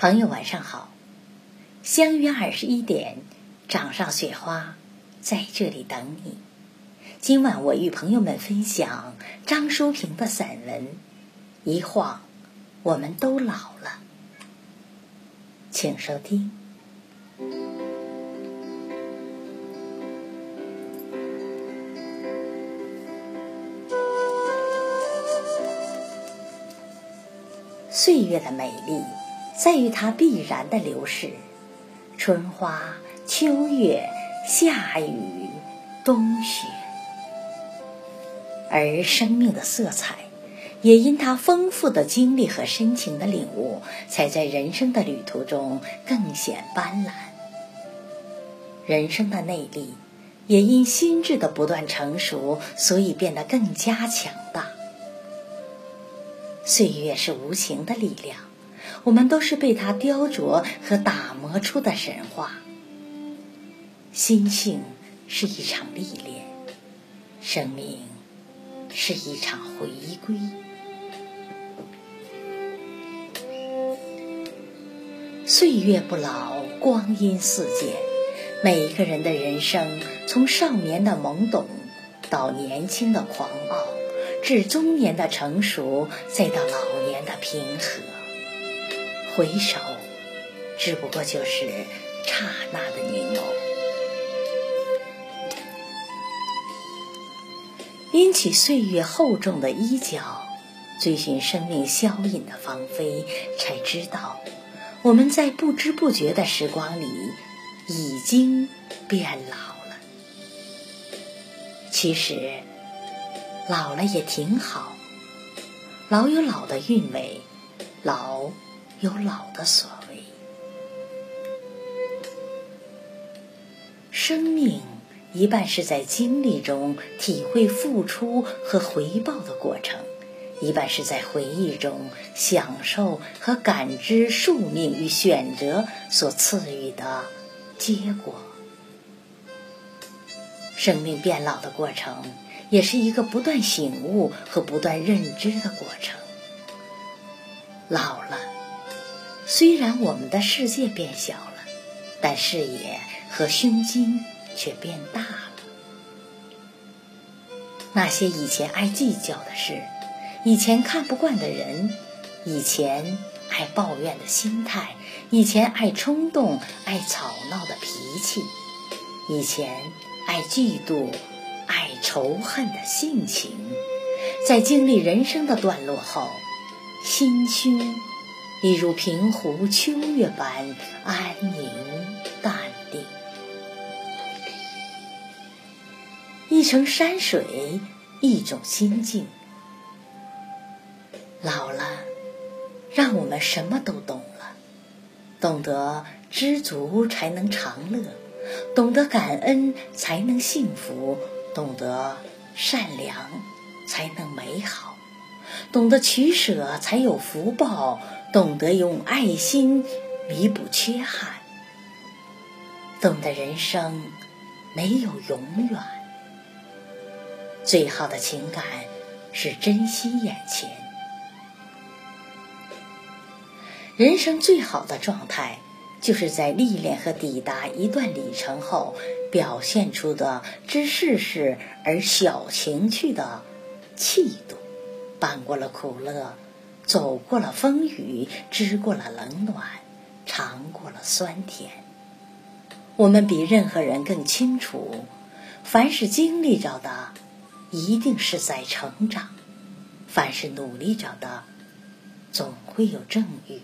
朋友晚上好，相约二十一点，掌上雪花在这里等你。今晚我与朋友们分享张淑平的散文《一晃我们都老了》，请收听。岁月的美丽在于它必然的流逝，春花、秋月、夏雨、冬雪，而生命的色彩也因它丰富的经历和深情的领悟，才在人生的旅途中更显斑斓。人生的内力也因心智的不断成熟，所以变得更加强大。岁月是无形的力量，我们都是被它雕琢和打磨出的神话。心性是一场历练，生命是一场回归。岁月不老，光阴似箭。每一个人的人生，从少年的懵懂，到年轻的狂傲。至中年的成熟，再到老年的平和。回首，只不过就是刹那的凝眸。拎起岁月厚重的衣角，追寻生命消隐的芳菲，才知道，我们在不知不觉的时光里，已经变老了。其实。老了也挺好，老有老的韵味，老有老的所谓。生命一半是在经历中体会付出和回报的过程，一半是在回忆中享受和感知宿命与选择所赐予的结果。生命变老的过程。也是一个不断醒悟和不断认知的过程。老了，虽然我们的世界变小了，但视野和胸襟却变大了。那些以前爱计较的事，以前看不惯的人，以前爱抱怨的心态，以前爱冲动、爱吵闹的脾气，以前爱嫉妒。爱仇恨的性情，在经历人生的段落后，心胸已如平湖秋月般安宁淡定。一程山水，一种心境。老了，让我们什么都懂了，懂得知足才能长乐，懂得感恩才能幸福。懂得善良，才能美好；懂得取舍，才有福报；懂得用爱心弥补缺憾；懂得人生没有永远。最好的情感是珍惜眼前。人生最好的状态。就是在历练和抵达一段里程后，表现出的知世事而小情趣的气度，伴过了苦乐，走过了风雨，知过了冷暖，尝过了酸甜。我们比任何人更清楚，凡是经历着的，一定是在成长；凡是努力着的，总会有正遇。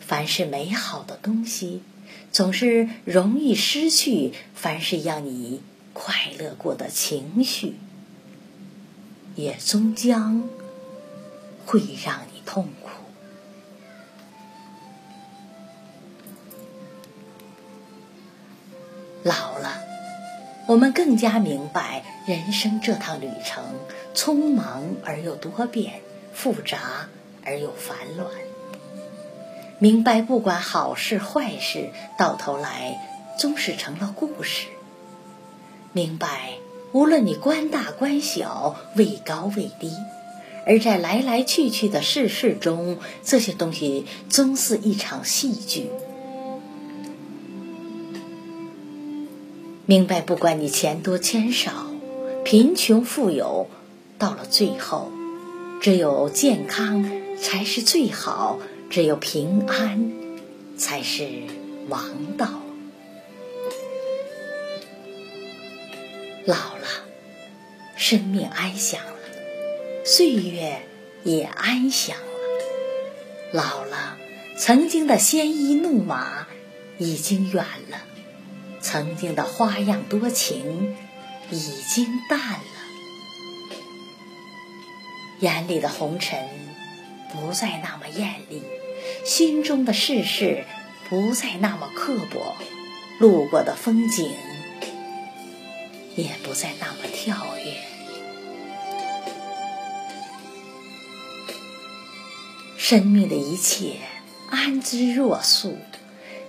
凡是美好的东西，总是容易失去；凡是让你快乐过的情绪，也终将会让你痛苦。老了，我们更加明白人生这趟旅程匆忙而又多变，复杂而又繁乱。明白，不管好事坏事，到头来终是成了故事。明白，无论你官大官小，位高位低，而在来来去去的世事中，这些东西终是一场戏剧。明白，不管你钱多钱少，贫穷富有，到了最后，只有健康才是最好，只有平安才是王道。老了，生命安详，岁月也安详了。老了，曾经的鲜衣怒马已经远了，曾经的花样多情已经淡了，眼里的红尘不再那么艳丽，心中的世事不再那么刻薄，路过的风景。也不再那么跳跃，生命的一切安之若素，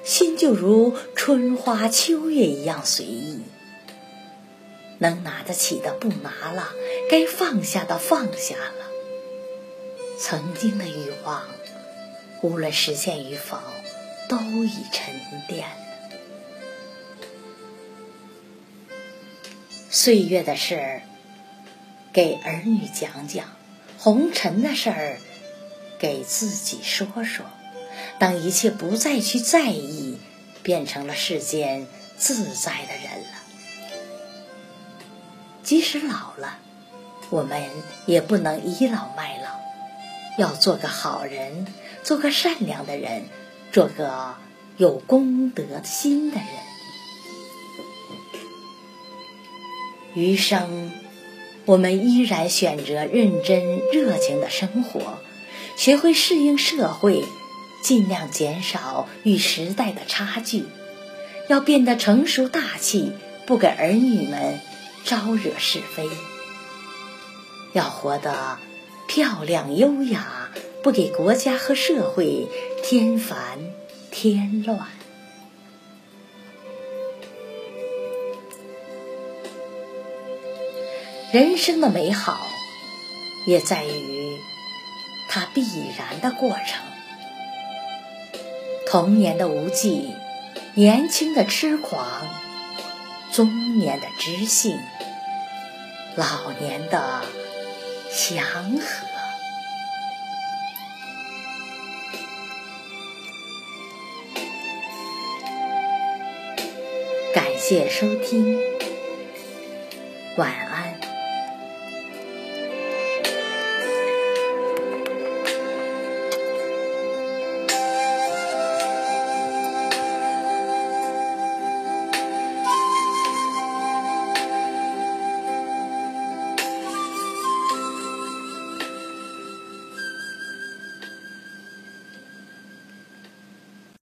心就如春花秋月一样随意。能拿得起的不拿了，该放下的放下了。曾经的欲望，无论实现与否，都已沉淀。岁月的事儿，给儿女讲讲；红尘的事儿，给自己说说。当一切不再去在意，变成了世间自在的人了。即使老了，我们也不能倚老卖老，要做个好人，做个善良的人，做个有功德心的人。余生，我们依然选择认真热情的生活，学会适应社会，尽量减少与时代的差距，要变得成熟大气，不给儿女们招惹是非；要活得漂亮优雅，不给国家和社会添烦添乱。人生的美好，也在于它必然的过程。童年的无忌，年轻的痴狂，中年的知性，老年的祥和。感谢收听，晚安。